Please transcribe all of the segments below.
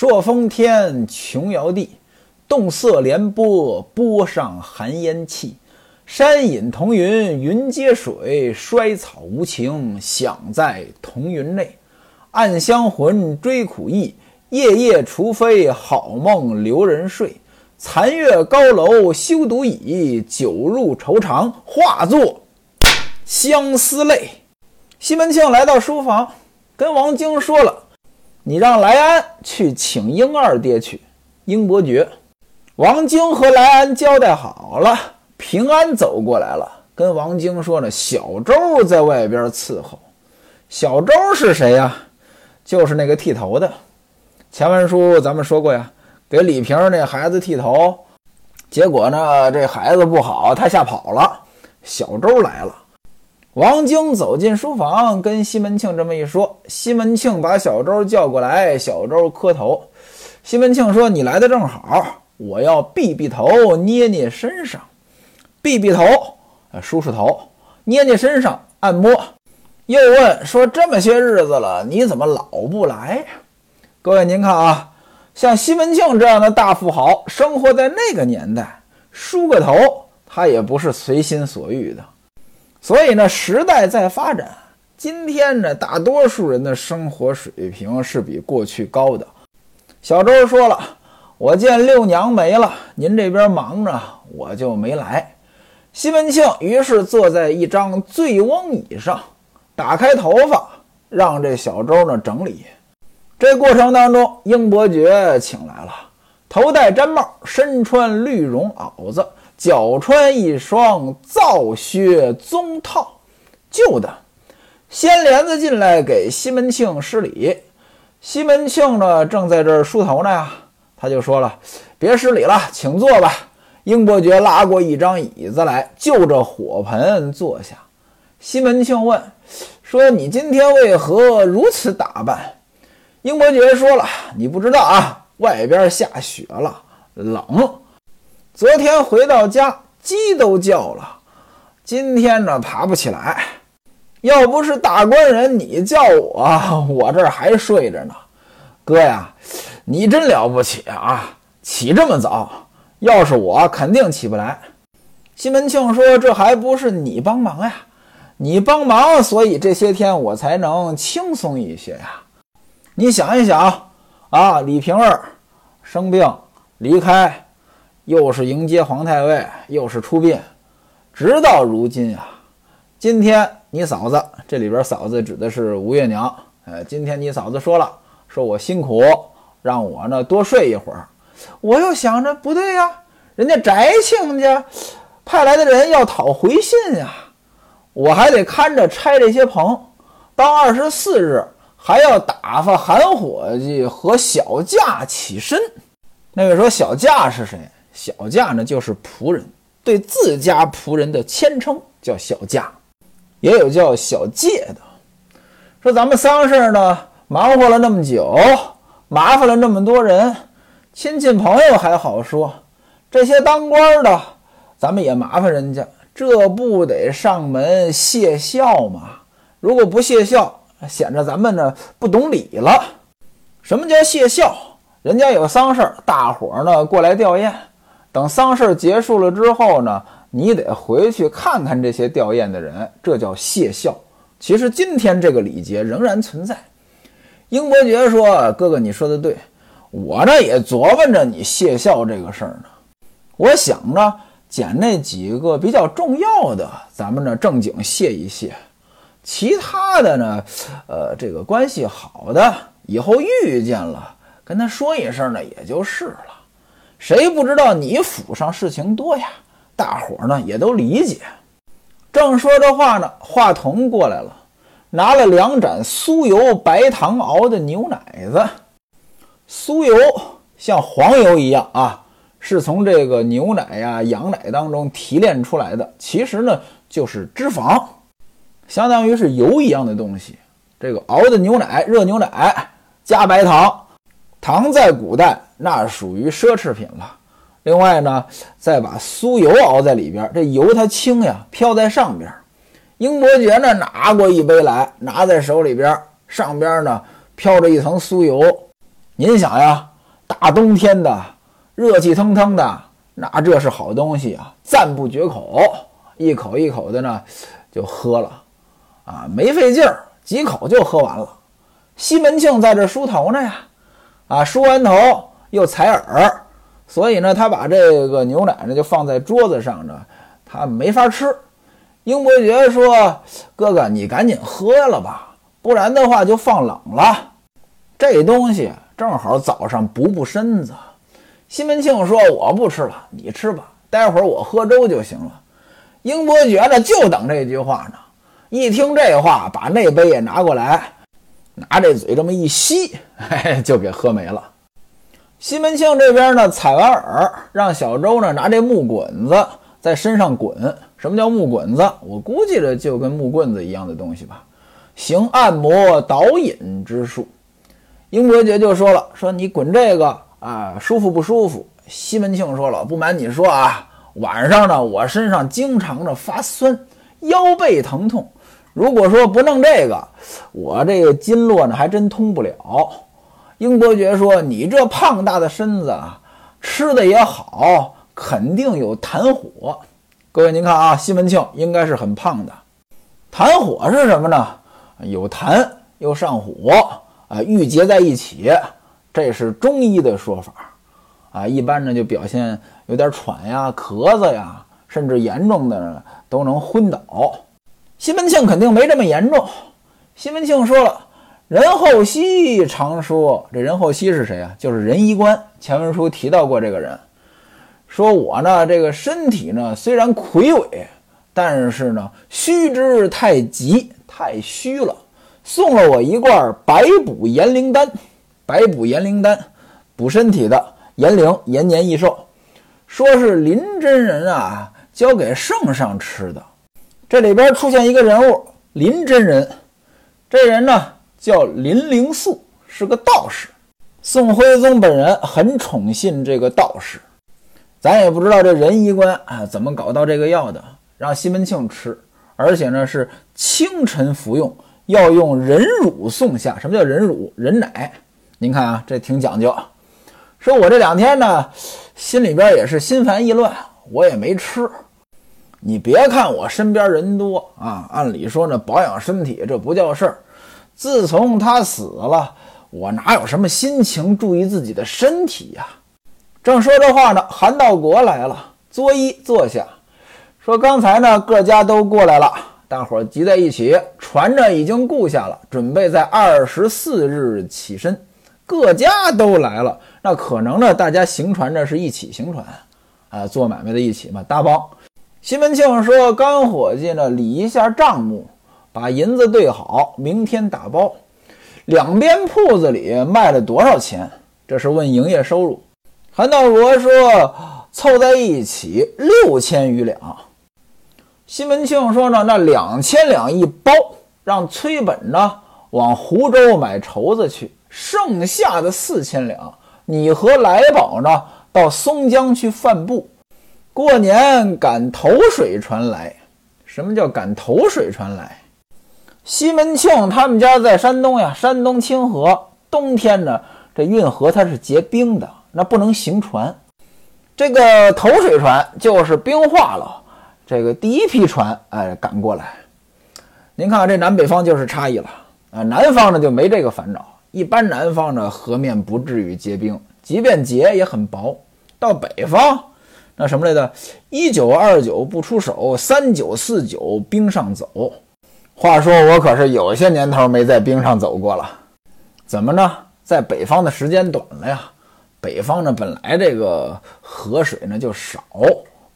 朔风天，琼瑶地，动色连波，波上寒烟气。山隐同云，云接水，衰草无情，响在同云内。暗香魂追苦意，夜夜除非好梦留人睡。残月高楼休独倚，酒入愁肠化作相思泪。西门庆来到书房，跟王晶说了：“你让来安去请英二爹去。”英伯爵，王晶和来安交代好了，平安走过来了，跟王晶说呢：“小周在外边伺候。”小周是谁呀？就是那个剃头的。前文书咱们说过呀。给李平那孩子剃头，结果呢，这孩子不好，他吓跑了。小周来了，王晶走进书房，跟西门庆这么一说，西门庆把小周叫过来，小周磕头。西门庆说：“你来的正好，我要避避头，捏捏身上，避避头，梳梳头，捏捏身上，按摩。”又问说：“这么些日子了，你怎么老不来？”各位，您看啊。像西门庆这样的大富豪，生活在那个年代，梳个头他也不是随心所欲的。所以呢，时代在发展，今天呢，大多数人的生活水平是比过去高的。小周说了：“我见六娘没了，您这边忙着，我就没来。”西门庆于是坐在一张醉翁椅上，打开头发，让这小周呢整理。这过程当中，英伯爵请来了，头戴毡帽，身穿绿绒袄子，脚穿一双皂靴棕套，旧的。掀帘子进来给西门庆施礼。西门庆呢，正在这儿梳头呢呀，他就说了：“别施礼了，请坐吧。”英伯爵拉过一张椅子来，就着火盆坐下。西门庆问：“说你今天为何如此打扮？”英伯爵说了：“你不知道啊，外边下雪了，冷。昨天回到家，鸡都叫了。今天呢，爬不起来。要不是大官人你叫我，我这儿还睡着呢。哥呀，你真了不起啊，起这么早。要是我，肯定起不来。”西门庆说：“这还不是你帮忙呀？你帮忙，所以这些天我才能轻松一些呀。”你想一想，啊，李瓶儿生病离开，又是迎接皇太尉，又是出殡，直到如今啊。今天你嫂子这里边嫂子指的是吴月娘，呃，今天你嫂子说了，说我辛苦，让我呢多睡一会儿。我又想着不对呀，人家翟亲家派来的人要讨回信呀，我还得看着拆这些棚，到二十四日。还要打发韩伙计和小驾起身。那位说小驾是谁？小驾呢，就是仆人，对自家仆人的谦称叫小驾，也有叫小介的。说咱们丧事呢，忙活了那么久，麻烦了那么多人，亲戚朋友还好说，这些当官的，咱们也麻烦人家，这不得上门谢孝吗？如果不谢孝，显着咱们呢不懂礼了。什么叫谢孝？人家有丧事儿，大伙儿呢过来吊唁。等丧事结束了之后呢，你得回去看看这些吊唁的人，这叫谢孝。其实今天这个礼节仍然存在。英伯爵说：“哥哥，你说的对，我呢也琢磨着你谢孝这个事儿呢。我想着捡那几个比较重要的，咱们呢正经谢一谢。”其他的呢，呃，这个关系好的，以后遇见了，跟他说一声呢，也就是了。谁不知道你府上事情多呀？大伙儿呢也都理解。正说着话呢，话筒过来了，拿了两盏酥油白糖熬的牛奶子。酥油像黄油一样啊，是从这个牛奶呀、羊奶当中提炼出来的，其实呢就是脂肪。相当于是油一样的东西，这个熬的牛奶，热牛奶加白糖，糖在古代那属于奢侈品了。另外呢，再把酥油熬在里边，这油它轻呀，飘在上边。英伯爵呢拿过一杯来，拿在手里边，上边呢飘着一层酥油。您想呀，大冬天的，热气腾腾的，那这是好东西啊，赞不绝口，一口一口的呢就喝了，啊，没费劲儿，几口就喝完了。西门庆在这梳头呢呀，啊，梳完头又采耳，所以呢，他把这个牛奶呢就放在桌子上呢，他没法吃。英伯爵说：“哥哥，你赶紧喝了吧，不然的话就放冷了。这东西正好早上补补身子。”西门庆说：“我不吃了，你吃吧，待会儿我喝粥就行了。”英伯爵呢，就等这句话呢。一听这话，把那杯也拿过来，拿这嘴这么一吸，嘿，就给喝没了。西门庆这边呢，采完耳，让小周呢拿这木滚子在身上滚。什么叫木滚子？我估计着就跟木棍子一样的东西吧，行按摩导引之术。英伯爵就说了：“说你滚这个啊，舒服不舒服？”西门庆说了：“不瞒你说啊，晚上呢，我身上经常的发酸，腰背疼痛。如果说不弄这个，我这个经络呢还真通不了。”英伯爵说：“你这胖大的身子啊，吃的也好，肯定有痰火。”各位，您看啊，西门庆应该是很胖的。痰火是什么呢？有痰又上火啊，郁结在一起，这是中医的说法啊。一般呢就表现有点喘呀、咳嗽呀，甚至严重的都能昏倒。西门庆肯定没这么严重。西门庆说了：“任厚熙常说，这任厚熙是谁啊？就是仁医官。前文书提到过这个人。”说我呢，这个身体呢虽然魁伟，但是呢虚之太急，太虚了。送了我一罐白补延龄丹，白补延龄丹，补身体的，延龄延年益寿。说是林真人啊交给圣上吃的。这里边出现一个人物，林真人。这人呢叫林灵素，是个道士。宋徽宗本人很宠信这个道士。咱也不知道这仁医官啊怎么搞到这个药的，让西门庆吃，而且呢是清晨服用，要用人乳送下。什么叫人乳？人奶。您看啊，这挺讲究。说我这两天呢，心里边也是心烦意乱，我也没吃。你别看我身边人多啊，按理说呢，保养身体这不叫事儿。自从他死了，我哪有什么心情注意自己的身体呀？正说着话呢，韩道国来了，作揖坐下，说：“刚才呢，各家都过来了，大伙儿集在一起，船呢已经雇下了，准备在二十四日起身。各家都来了，那可能呢，大家行船呢是一起行船，啊，做买卖的一起嘛，搭帮。”西门庆说：“干伙计呢，理一下账目，把银子兑好，明天打包。两边铺子里卖了多少钱？这是问营业收入。”韩道国说：“凑在一起六千余两。”西门庆说：“呢，那两千两一包，让崔本呢往湖州买绸子去，剩下的四千两，你和来宝呢到松江去贩布，过年赶头水船来。什么叫赶头水船来？西门庆他们家在山东呀，山东清河，冬天呢这运河它是结冰的。”那不能行船，这个头水船就是冰化了，这个第一批船哎赶过来。您看这南北方就是差异了啊，南方呢就没这个烦恼，一般南方呢河面不至于结冰，即便结也很薄。到北方那什么来着？一九二九不出手，三九四九冰上走。话说我可是有些年头没在冰上走过了，怎么呢？在北方的时间短了呀。北方呢，本来这个河水呢就少，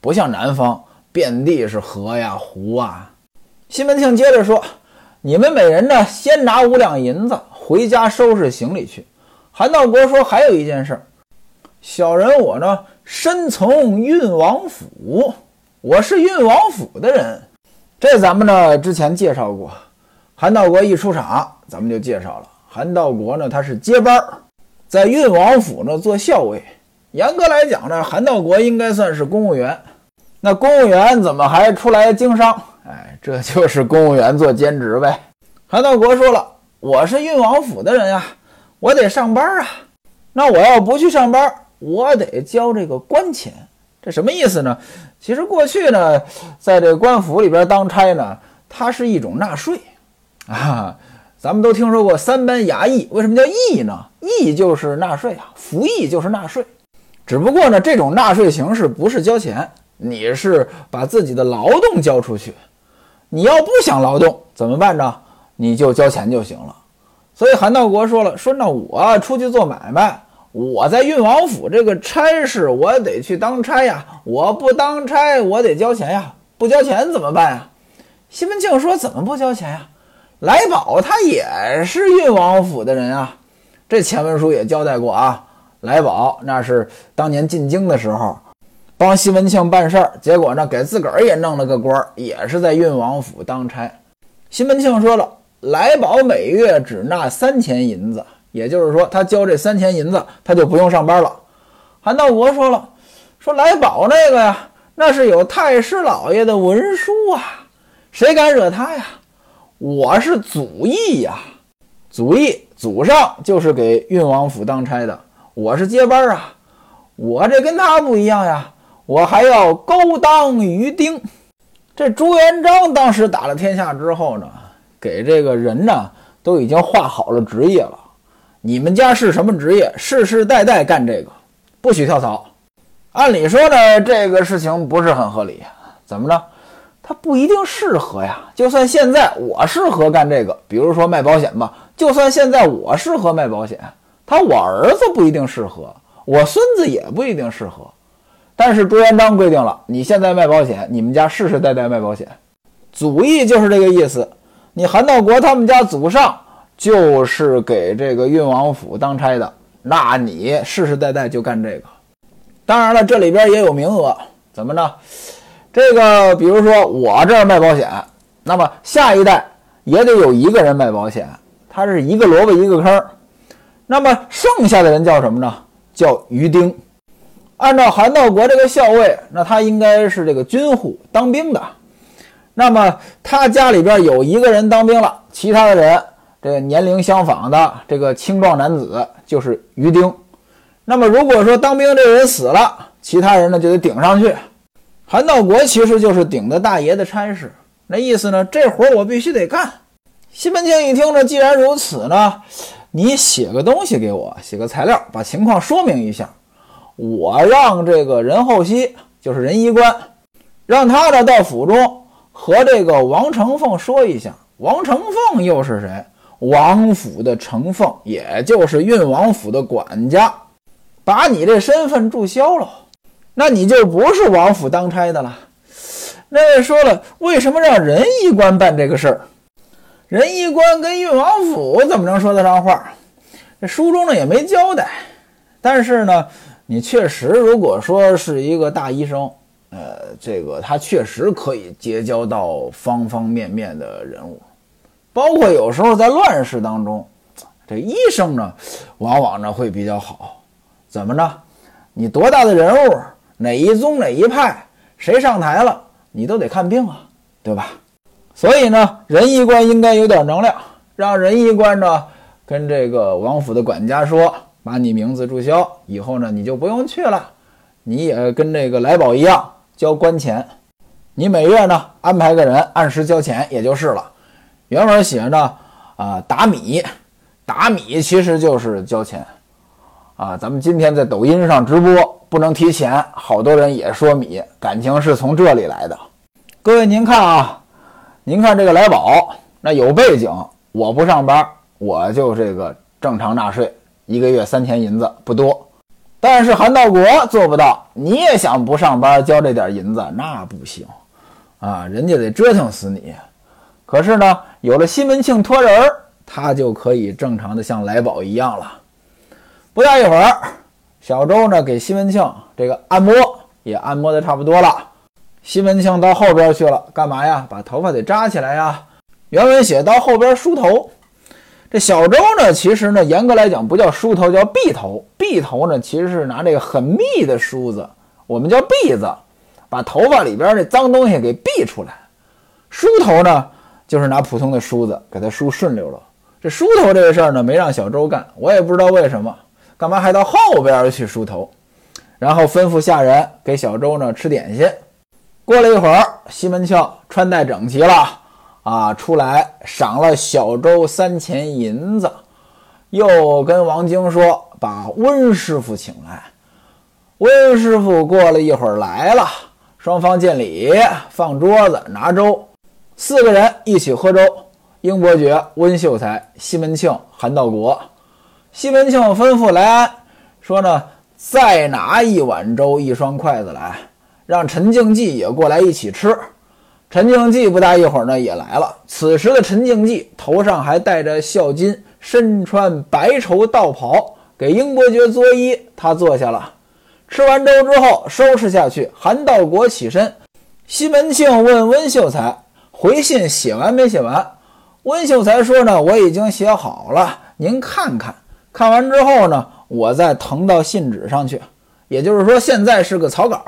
不像南方遍地是河呀湖啊。西门庆接着说：“你们每人呢，先拿五两银子回家收拾行李去。”韩道国说：“还有一件事，小人我呢，身从运王府，我是运王府的人。这咱们呢之前介绍过。韩道国一出场，咱们就介绍了。韩道国呢，他是接班儿。”在运王府呢做校尉，严格来讲呢，韩道国应该算是公务员。那公务员怎么还出来经商？哎，这就是公务员做兼职呗。韩道国说了：“我是运王府的人呀，我得上班啊。”那我要不去上班，我得交这个官钱。这什么意思呢？其实过去呢，在这官府里边当差呢，它是一种纳税啊。咱们都听说过三班衙役，为什么叫役呢？役就是纳税啊，服役就是纳税。只不过呢，这种纳税形式不是交钱，你是把自己的劳动交出去。你要不想劳动怎么办呢？你就交钱就行了。所以韩道国说了，说那我出去做买卖，我在运王府这个差事，我得去当差呀。我不当差，我得交钱呀。不交钱怎么办呀？西门庆说，怎么不交钱呀？来宝他也是运王府的人啊。这前文书也交代过啊。来宝那是当年进京的时候，帮西门庆办事儿，结果呢给自个儿也弄了个官儿，也是在运王府当差。西门庆说了，来宝每月只纳三钱银子，也就是说他交这三钱银子，他就不用上班了。韩道国说了，说来宝那个呀，那是有太师老爷的文书啊，谁敢惹他呀？我是祖义呀，祖义祖上就是给运王府当差的。我是接班啊，我这跟他不一样呀，我还要勾当于丁。这朱元璋当时打了天下之后呢，给这个人呢都已经划好了职业了。你们家是什么职业？世世代代干这个，不许跳槽。按理说呢，这个事情不是很合理。怎么着？他不一定适合呀。就算现在我适合干这个，比如说卖保险吧，就算现在我适合卖保险。他我儿子不一定适合，我孙子也不一定适合，但是朱元璋规定了，你现在卖保险，你们家世世代代卖保险，祖义就是这个意思。你韩道国他们家祖上就是给这个运王府当差的，那你世世代代就干这个。当然了，这里边也有名额，怎么呢？这个比如说我这儿卖保险，那么下一代也得有一个人卖保险，他是一个萝卜一个坑。那么剩下的人叫什么呢？叫余丁。按照韩道国这个校尉，那他应该是这个军户当兵的。那么他家里边有一个人当兵了，其他的人这年龄相仿的这个青壮男子就是于丁。那么如果说当兵这人死了，其他人呢就得顶上去。韩道国其实就是顶的大爷的差事，那意思呢，这活我必须得干。西门庆一听呢，既然如此呢。你写个东西给我，写个材料，把情况说明一下。我让这个任厚熙，就是任医官，让他呢到府中和这个王成凤说一下。王成凤又是谁？王府的承凤，也就是运王府的管家，把你这身份注销了，那你就不是王府当差的了。那说了，为什么让仁医官办这个事儿？仁义官跟运王府怎么能说得上话？这书中呢也没交代。但是呢，你确实如果说是一个大医生，呃，这个他确实可以结交到方方面面的人物，包括有时候在乱世当中，这医生呢，往往呢会比较好。怎么着？你多大的人物，哪一宗哪一派，谁上台了，你都得看病啊，对吧？所以呢，仁医官应该有点能量，让仁医官呢跟这个王府的管家说，把你名字注销，以后呢你就不用去了，你也跟这个来宝一样交官钱，你每月呢安排个人按时交钱也就是了。原文写着啊打米，打米其实就是交钱啊。咱们今天在抖音上直播不能提钱，好多人也说米，感情是从这里来的。各位您看啊。您看这个来宝，那有背景。我不上班，我就这个正常纳税，一个月三千银子不多。但是韩道国做不到，你也想不上班交这点银子，那不行啊，人家得折腾死你。可是呢，有了西门庆托人儿，他就可以正常的像来宝一样了。不大一会儿，小周呢给西门庆这个按摩也按摩的差不多了。西门庆到后边去了，干嘛呀？把头发得扎起来呀。原文写到后边梳头。这小周呢，其实呢，严格来讲不叫梳头，叫篦头。篦头呢，其实是拿这个很密的梳子，我们叫篦子，把头发里边这脏东西给篦出来。梳头呢，就是拿普通的梳子给它梳顺溜了。这梳头这个事儿呢，没让小周干，我也不知道为什么。干嘛还到后边去梳头？然后吩咐下人给小周呢吃点心。过了一会儿，西门庆穿戴整齐了啊，出来赏了小周三钱银子，又跟王晶说把温师傅请来。温师傅过了一会儿来了，双方见礼，放桌子拿粥，四个人一起喝粥。英伯爵、温秀才、西门庆、韩道国。西门庆吩咐来安说呢，再拿一碗粥、一双筷子来，让陈静济也过来一起吃。陈静济不大一会儿呢也来了。此时的陈静济头上还戴着孝巾，身穿白绸道袍，给英伯爵作揖。他坐下了，吃完粥之后收拾下去。韩道国起身，西门庆问温秀才：“回信写完没写完？”温秀才说呢：“我已经写好了，您看看。看完之后呢，我再誊到信纸上去。也就是说，现在是个草稿。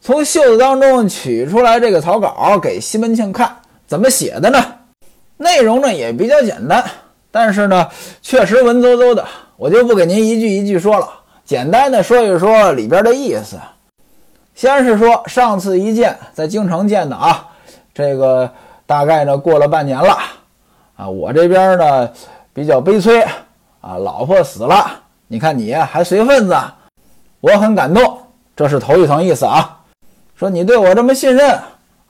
从袖子当中取出来这个草稿，给西门庆看。怎么写的呢？内容呢也比较简单，但是呢，确实文绉绉的。我就不给您一句一句说了，简单的说一说里边的意思。先是说上次一见，在京城见的啊，这个大概呢过了半年了。”啊，我这边呢比较悲催啊，老婆死了，你看你还随份子，我很感动，这是头一层意思啊。说你对我这么信任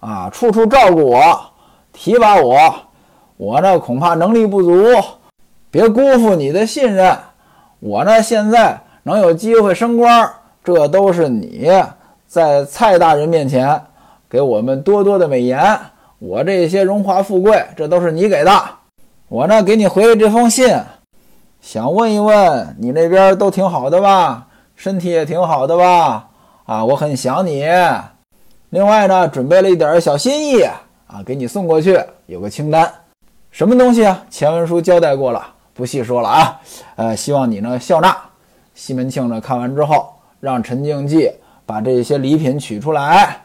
啊，处处照顾我，提拔我，我呢恐怕能力不足，别辜负你的信任。我呢现在能有机会升官，这都是你在蔡大人面前给我们多多的美言，我这些荣华富贵，这都是你给的。我呢，给你回这封信，想问一问你那边都挺好的吧？身体也挺好的吧？啊，我很想你。另外呢，准备了一点小心意啊，给你送过去，有个清单。什么东西啊？前文书交代过了，不细说了啊。呃，希望你呢笑纳。西门庆呢看完之后，让陈静济把这些礼品取出来，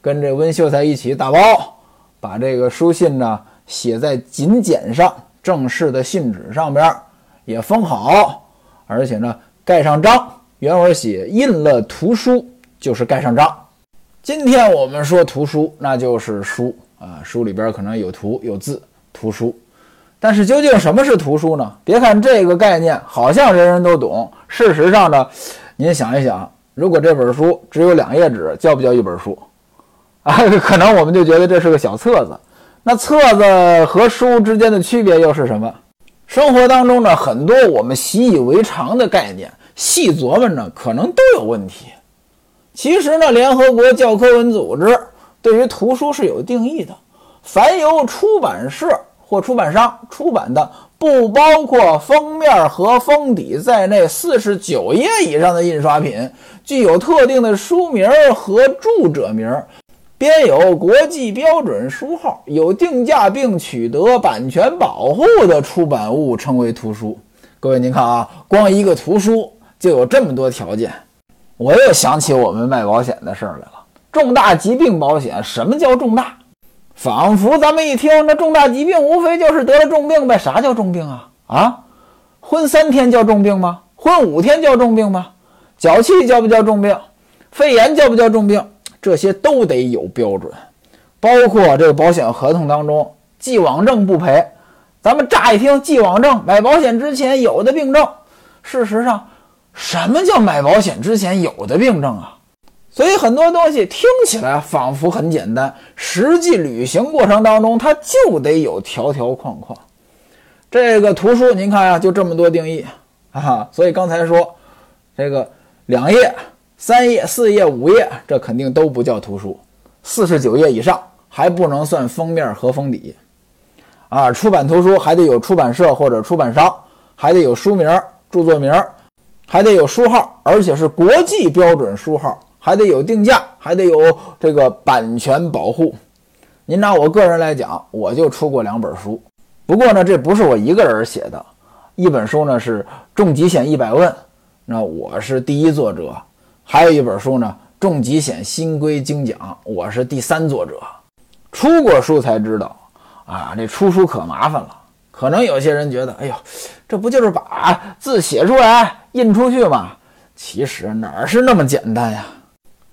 跟这温秀才一起打包，把这个书信呢。写在锦简上，正式的信纸上边也封好，而且呢盖上章。原文写印了图书，就是盖上章。今天我们说图书，那就是书啊，书里边可能有图有字，图书。但是究竟什么是图书呢？别看这个概念好像人人都懂，事实上呢，您想一想，如果这本书只有两页纸，叫不叫一本书？啊，可能我们就觉得这是个小册子。那册子和书之间的区别又是什么？生活当中呢，很多我们习以为常的概念，细琢磨呢，可能都有问题。其实呢，联合国教科文组织对于图书是有定义的：凡由出版社或出版商出版的，不包括封面和封底在内四十九页以上的印刷品，具有特定的书名和著者名。编有国际标准书号、有定价并取得版权保护的出版物称为图书。各位，您看啊，光一个图书就有这么多条件。我又想起我们卖保险的事儿来了。重大疾病保险，什么叫重大？仿佛咱们一听，那重大疾病无非就是得了重病呗。啥叫重病啊？啊，昏三天叫重病吗？昏五天叫重病吗？脚气叫不叫重病？肺炎叫不叫重病？这些都得有标准，包括这个保险合同当中，既往症不赔。咱们乍一听既往症，买保险之前有的病症。事实上，什么叫买保险之前有的病症啊？所以很多东西听起来仿佛很简单，实际履行过程当中，它就得有条条框框。这个图书您看啊，就这么多定义啊。所以刚才说这个两页。三页、四页、五页，这肯定都不叫图书。四十九页以上还不能算封面和封底。啊，出版图书还得有出版社或者出版商，还得有书名、著作名，还得有书号，而且是国际标准书号，还得有定价，还得有这个版权保护。您拿我个人来讲，我就出过两本书，不过呢，这不是我一个人写的，一本书呢是《重疾险一百问》，那我是第一作者。还有一本书呢，《重疾险新规精讲》，我是第三作者。出过书才知道，啊，这出书可麻烦了。可能有些人觉得，哎呦，这不就是把字写出来印出去吗？其实哪是那么简单呀？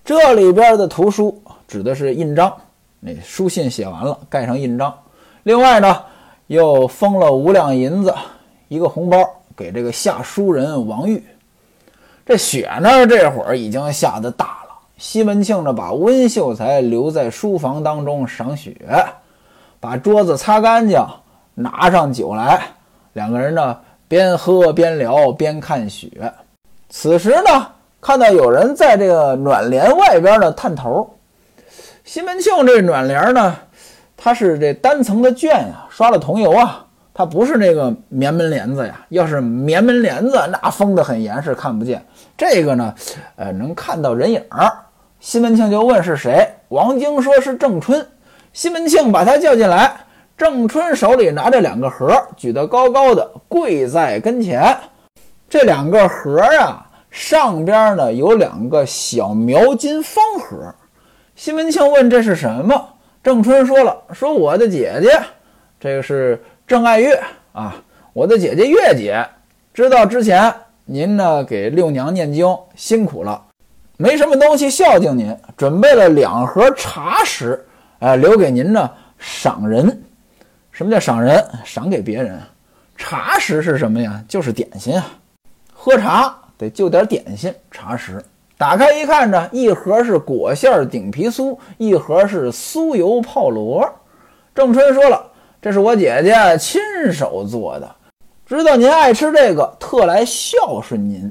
这里边的图书指的是印章，那书信写完了盖上印章。另外呢，又封了五两银子一个红包给这个下书人王玉。这雪呢，这会儿已经下得大了。西门庆呢，把温秀才留在书房当中赏雪，把桌子擦干净。拿上酒来，两个人呢边喝边聊边看雪。此时呢，看到有人在这个暖帘外边呢探头。西门庆这暖帘呢，它是这单层的绢呀，刷了桐油啊，它不是那个棉门帘子呀。要是棉门帘子，那封得很严实，看不见。这个呢，呃，能看到人影儿。西门庆就问是谁，王晶说是郑春。西门庆把他叫进来。郑春手里拿着两个盒，举得高高的，跪在跟前。这两个盒啊，上边呢有两个小描金方盒。西门庆问：“这是什么？”郑春说了：“说我的姐姐，这个是郑爱月啊，我的姐姐月姐。知道之前您呢给六娘念经辛苦了，没什么东西孝敬您，准备了两盒茶食，哎，留给您呢赏人。”什么叫赏人？赏给别人，茶食是什么呀？就是点心啊。喝茶得就点点心，茶食。打开一看呢，一盒是果馅顶皮酥，一盒是酥油泡螺。郑春说了，这是我姐姐亲手做的，知道您爱吃这个，特来孝顺您。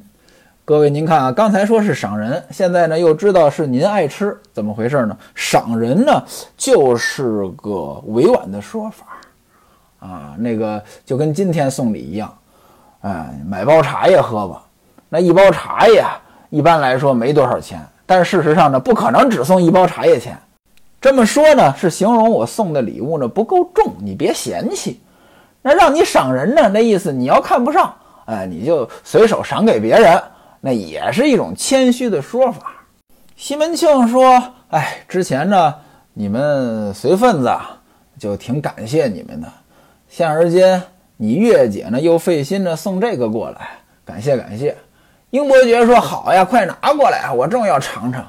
各位，您看啊，刚才说是赏人，现在呢又知道是您爱吃，怎么回事呢？赏人呢就是个委婉的说法。啊，那个就跟今天送礼一样，哎，买包茶叶喝吧。那一包茶叶一般来说没多少钱，但事实上呢，不可能只送一包茶叶钱。这么说呢，是形容我送的礼物呢不够重，你别嫌弃。那让你赏人呢，那意思你要看不上，哎，你就随手赏给别人，那也是一种谦虚的说法。西门庆说：“哎，之前呢，你们随份子就挺感谢你们的。”现而今，你月姐呢又费心的送这个过来，感谢感谢。英伯爵说：“好呀，快拿过来，我正要尝尝。”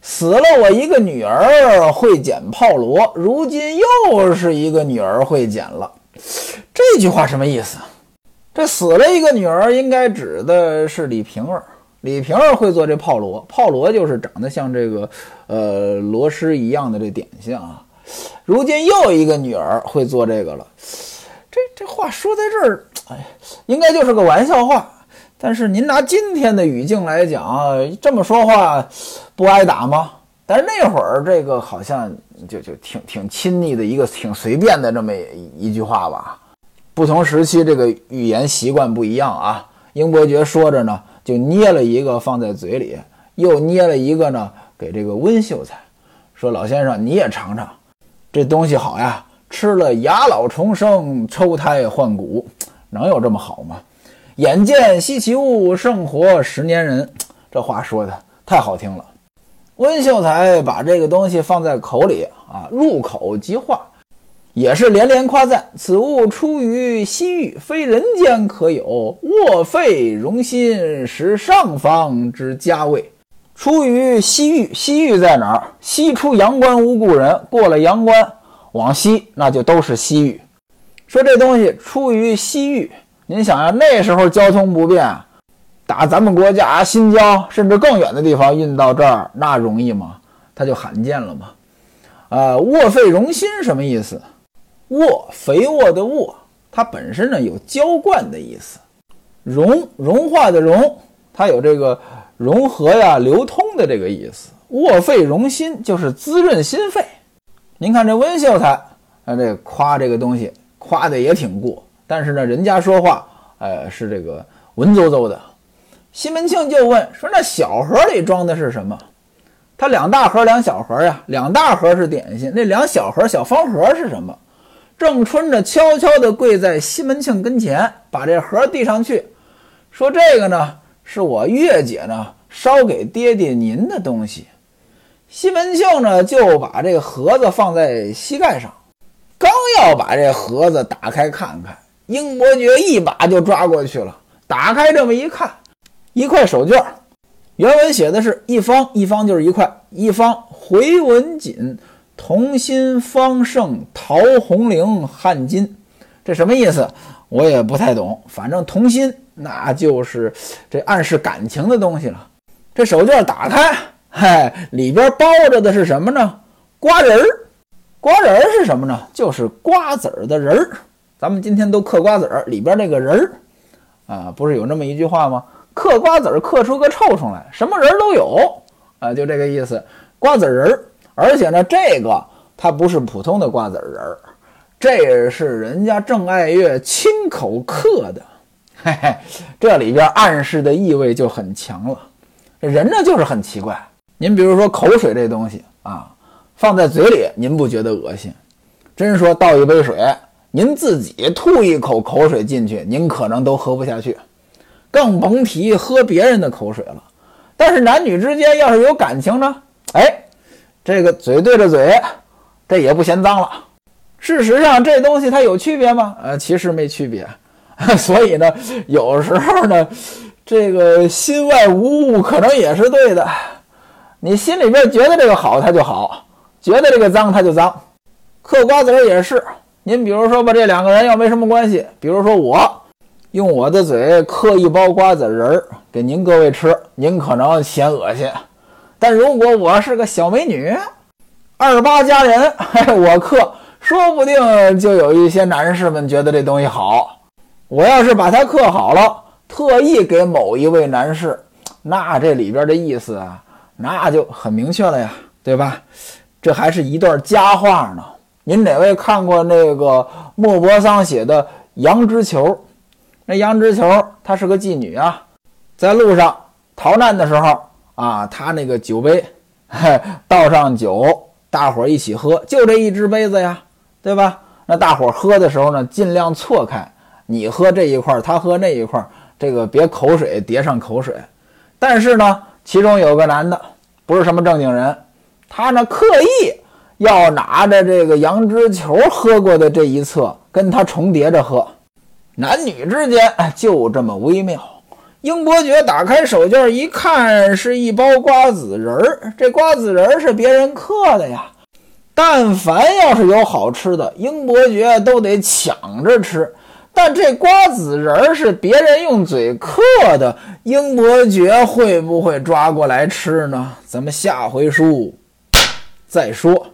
死了我一个女儿会捡炮锣，如今又是一个女儿会捡了。这句话什么意思？这死了一个女儿，应该指的是李瓶儿。李瓶儿会做这炮锣，炮锣就是长得像这个呃螺蛳一样的这点心啊。如今又一个女儿会做这个了。这这话说在这儿，哎，应该就是个玩笑话。但是您拿今天的语境来讲，这么说话不挨打吗？但是那会儿这个好像就就挺挺亲昵的一个挺随便的这么一句话吧。不同时期这个语言习惯不一样啊。英伯爵说着呢，就捏了一个放在嘴里，又捏了一个呢给这个温秀才，说：“老先生你也尝尝，这东西好呀。”吃了哑老重生，抽胎换骨，能有这么好吗？眼见稀奇物，胜活十年人。这话说的太好听了。温秀才把这个东西放在口里啊，入口即化，也是连连夸赞：此物出于西域，非人间可有。卧费荣心，识上方之佳味。出于西域，西域在哪儿？西出阳关无故人，过了阳关。往西那就都是西域，说这东西出于西域，您想想那时候交通不便，打咱们国家新疆甚至更远的地方运到这儿，那容易吗？它就罕见了嘛。啊，卧费荣心什么意思？沃，肥沃的沃，它本身呢有浇灌的意思。融，融化的融，它有这个融合呀、流通的这个意思。沃肺融心就是滋润心肺。您看这温秀才，啊，这夸这个东西夸的也挺过，但是呢，人家说话，呃，是这个文绉绉的。西门庆就问说：“那小盒里装的是什么？”他两大盒两小盒呀，两大盒是点心，那两小盒小方盒是什么？郑春呢，悄悄地跪在西门庆跟前，把这盒递上去，说：“这个呢，是我月姐呢烧给爹爹您的东西。”西门庆呢，就把这个盒子放在膝盖上，刚要把这盒子打开看看，英伯爵一把就抓过去了。打开这么一看，一块手绢，原文写的是一方，一方就是一块，一方回文锦，同心方胜陶红绫汉金，这什么意思？我也不太懂。反正同心，那就是这暗示感情的东西了。这手绢打开，嗨，里边包着的是什么呢？瓜仁儿。瓜仁儿是什么呢？就是瓜子儿的仁儿。咱们今天都嗑瓜子儿，里边那个仁儿。啊，不是有那么一句话吗？嗑瓜子儿嗑出个臭虫来，什么人都有啊，就这个意思。瓜子仁儿，而且呢，这个它不是普通的瓜子仁儿，这是人家郑爱月亲口刻的。嘿嘿，这里边暗示的意味就很强了。人呢就是很奇怪，您比如说口水这东西啊，放在嘴里您不觉得恶心？真说倒一杯水。您自己吐一口口水进去，您可能都喝不下去，更甭提喝别人的口水了。但是男女之间要是有感情呢？哎，这个嘴对着嘴，这也不嫌脏了。事实上，这东西它有区别吗？呃，其实没区别。所以呢，有时候呢，这个心外无物可能也是对的。你心里边觉得这个好，它就好；觉得这个脏，它就脏。嗑瓜子儿也是。您比如说吧，这两个人要没什么关系，比如说我用我的嘴嗑一包瓜子仁儿给您各位吃，您可能嫌恶心；但如果我是个小美女，二八佳人，我嗑，说不定就有一些男士们觉得这东西好。我要是把它刻好了，特意给某一位男士，那这里边的意思啊，那就很明确了呀，对吧？这还是一段佳话呢。您哪位看过那个莫泊桑写的《羊脂球》？那羊脂球她是个妓女啊，在路上逃难的时候啊，他那个酒杯倒上酒，大伙儿一起喝，就这一只杯子呀，对吧？那大伙儿喝的时候呢，尽量错开，你喝这一块，他喝那一块，这个别口水叠上口水。但是呢，其中有个男的，不是什么正经人，他呢刻意。要拿着这个羊脂球喝过的这一侧跟他重叠着喝，男女之间就这么微妙。英伯爵打开手绢一看，是一包瓜子仁儿。这瓜子仁儿是别人刻的呀。但凡要是有好吃的，英伯爵都得抢着吃。但这瓜子仁儿是别人用嘴刻的，英伯爵会不会抓过来吃呢？咱们下回书再说。